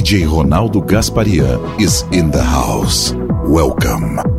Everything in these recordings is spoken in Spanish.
DJ Ronaldo Gasparia is in the house. Welcome.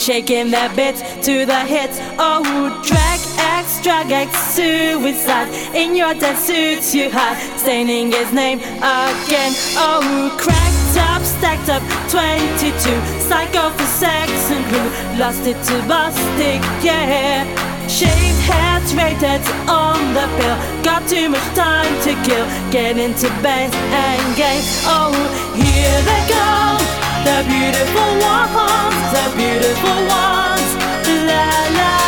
shaking their bits to the hits. Oh, drag X, drag X, suicide. In your dead suits, you hide, staining his name again. Oh, cracked up, stacked up, 22. Psycho for sex and who lost it to bustic, yeah. Shaved heads, rated on the pill. Got too much time to kill. Get into bed and game. Oh, here they go the beautiful ones, the beautiful ones. La la.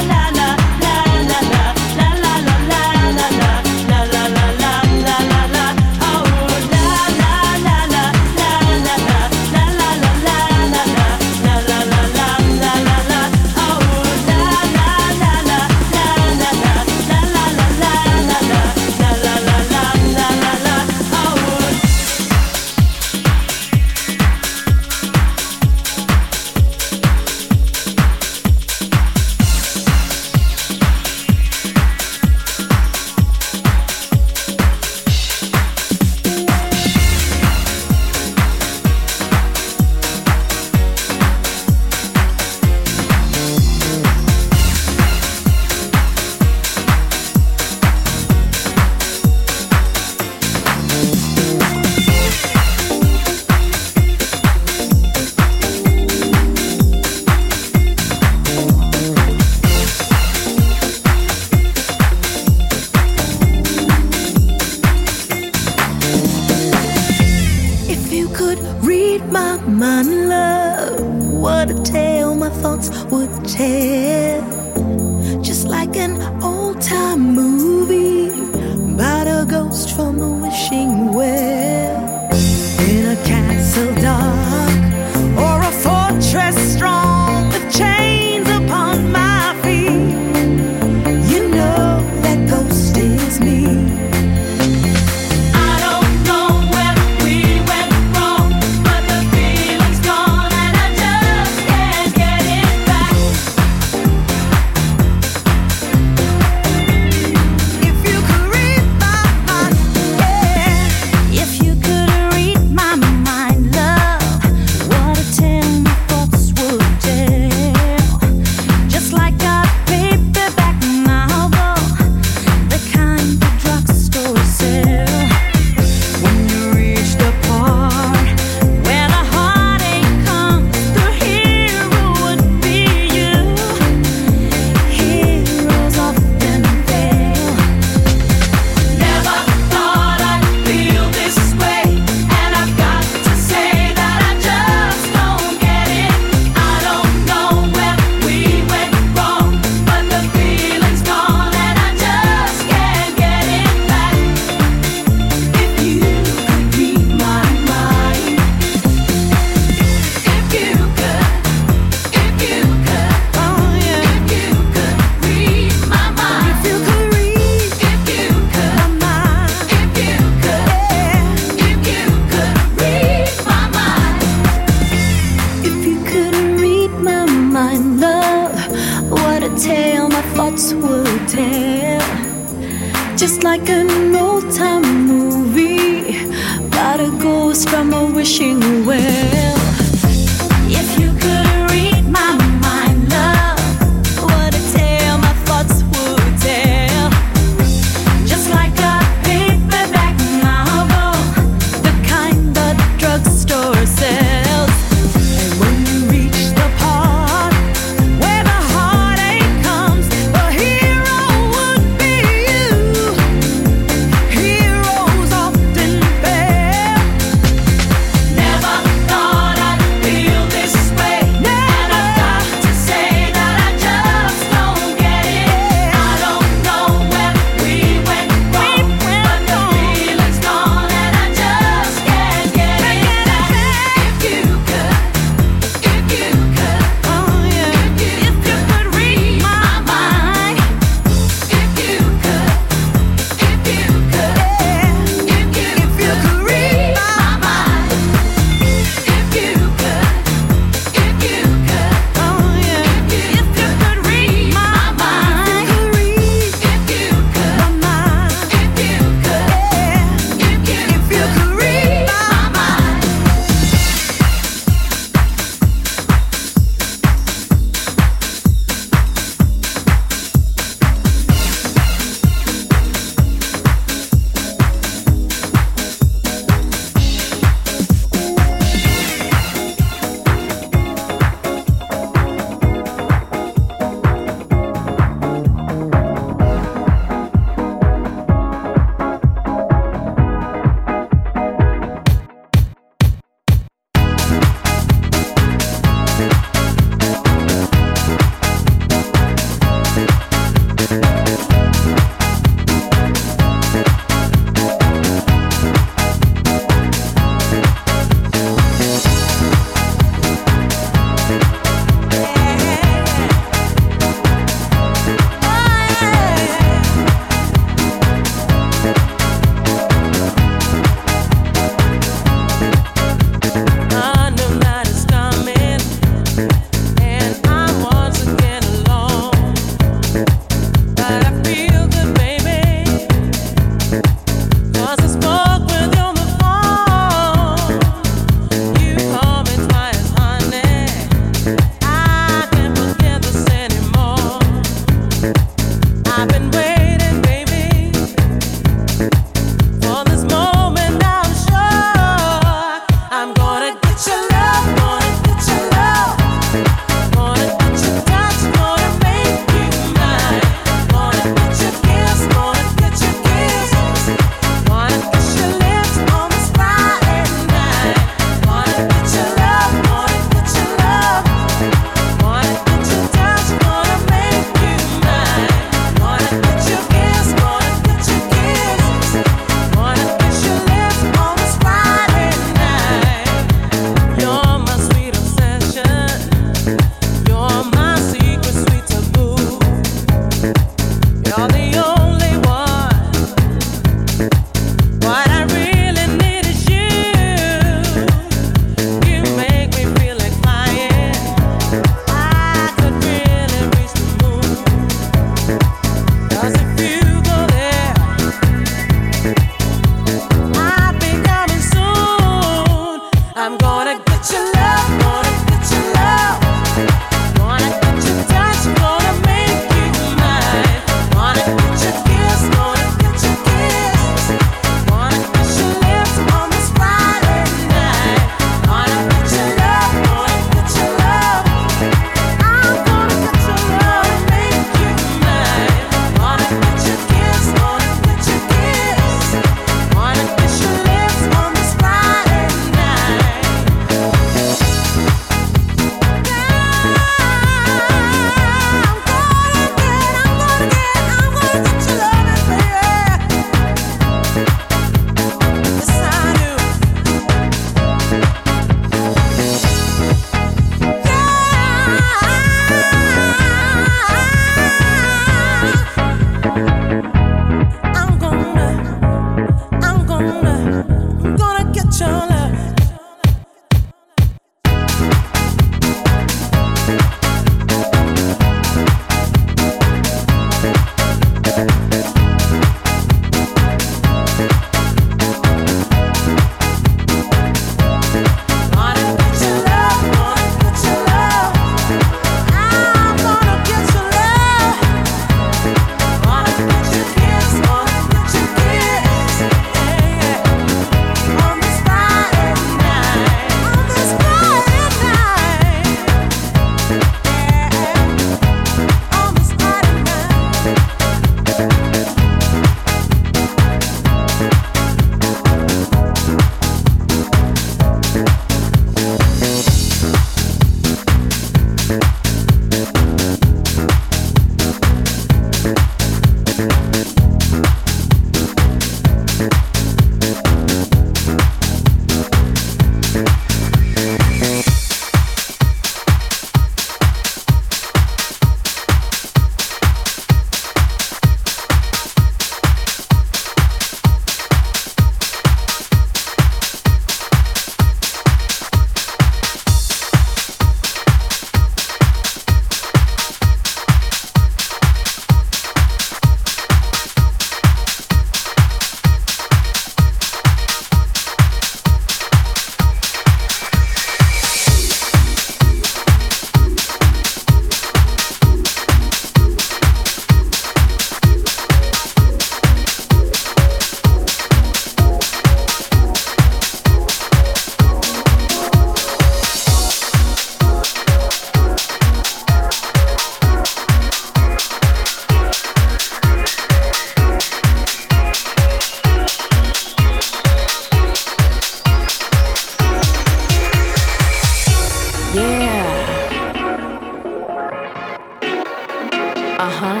Uh huh.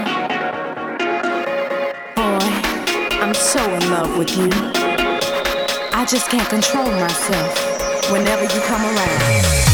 Boy, I'm so in love with you. I just can't control myself whenever you come around.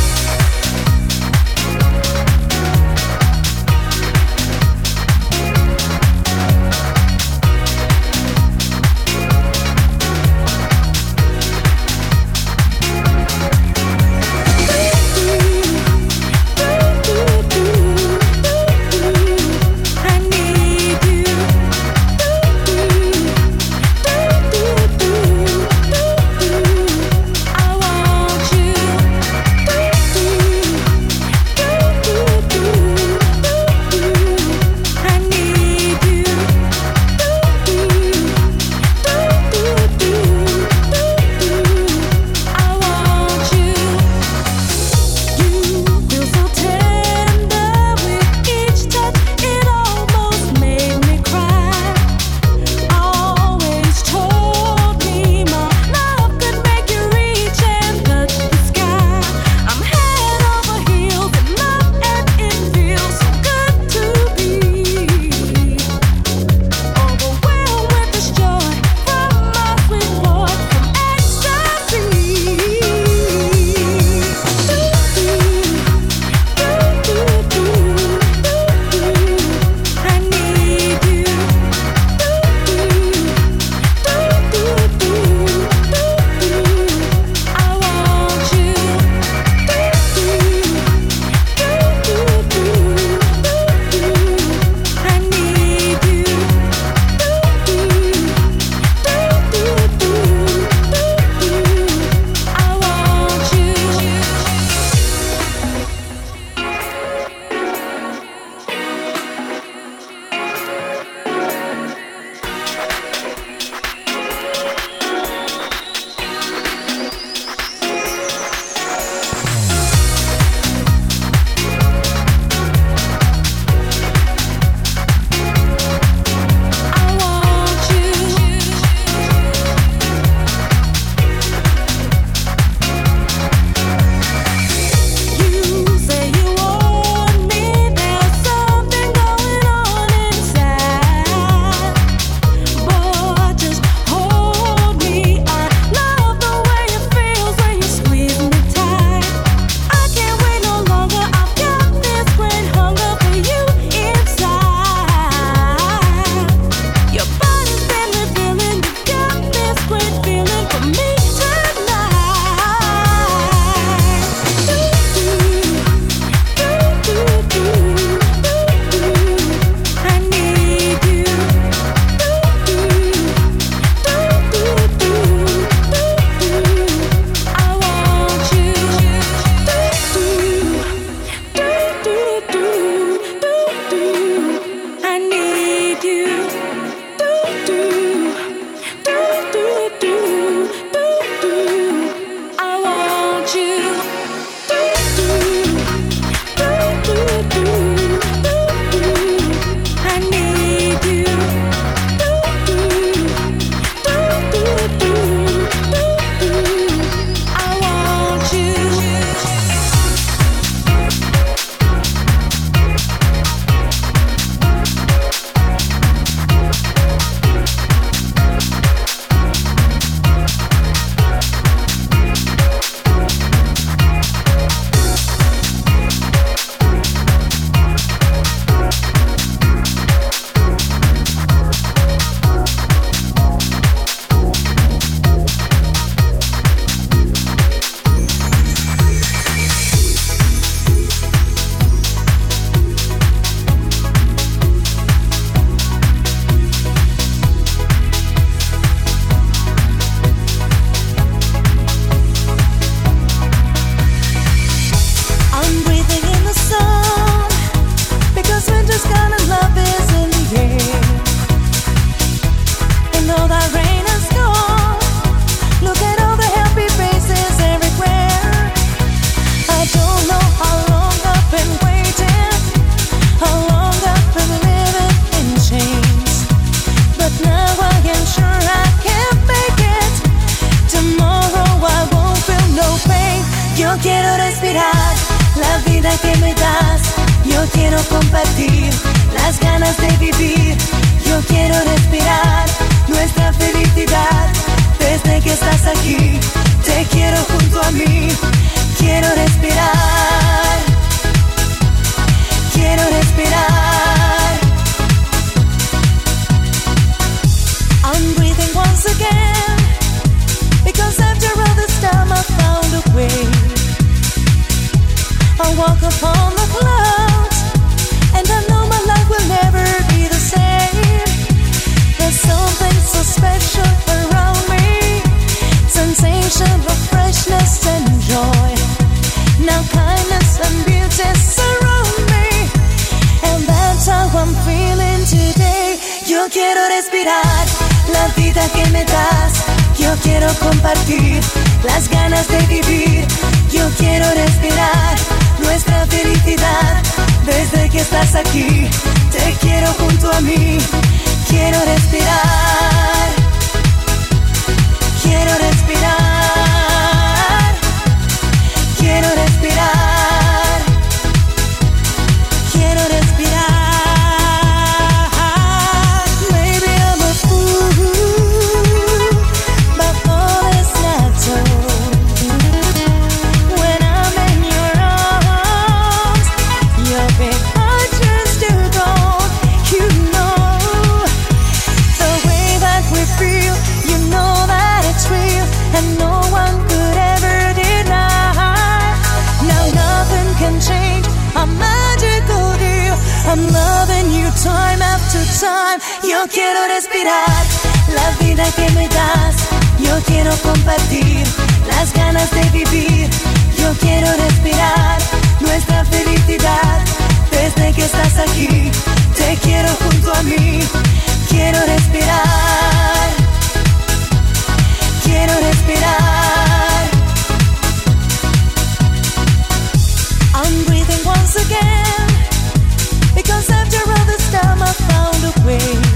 aquí, te quiero junto a mí, quiero respirar, quiero respirar. Quiero respirar la vida que me das. Yo quiero compartir las ganas de vivir. Yo quiero respirar nuestra felicidad. Desde que estás aquí, te quiero junto a mí. Quiero respirar. Quiero respirar. I'm breathing once again. Because after all this time, I found a way.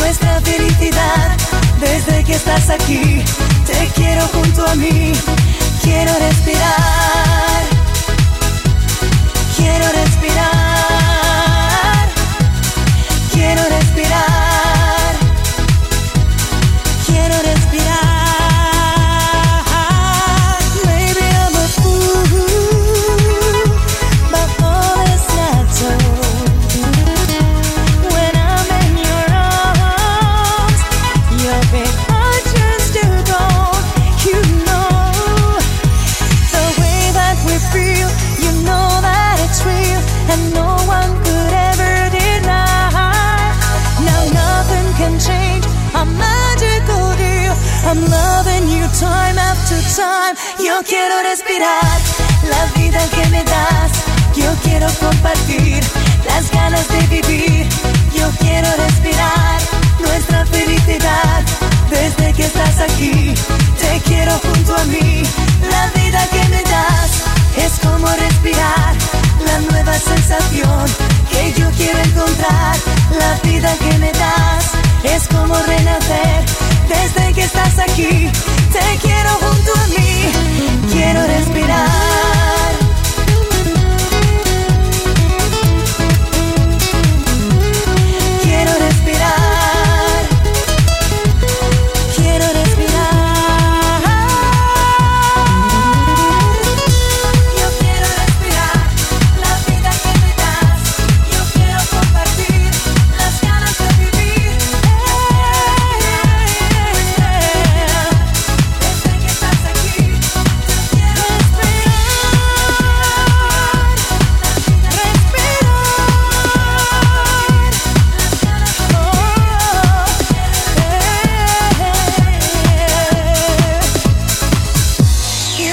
nuestra felicidad. Desde que estás aquí, te quiero junto a mí. Quiero respirar.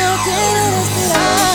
no good in us.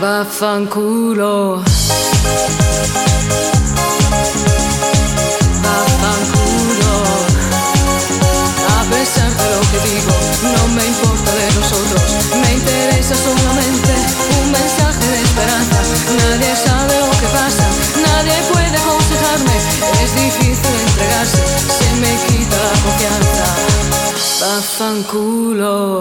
Vaffanculo. Vaffanculo. A pesar de lo que digo, no me importa de nosotros. Me interesa solamente un mensaje de esperanza. Nadie sabe lo que pasa, nadie puede aconsejarme. Es difícil entregarse, se me quita la confianza. Vaffanculo.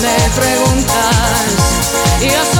le preguntas. Y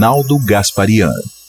Arnaldo Gasparian.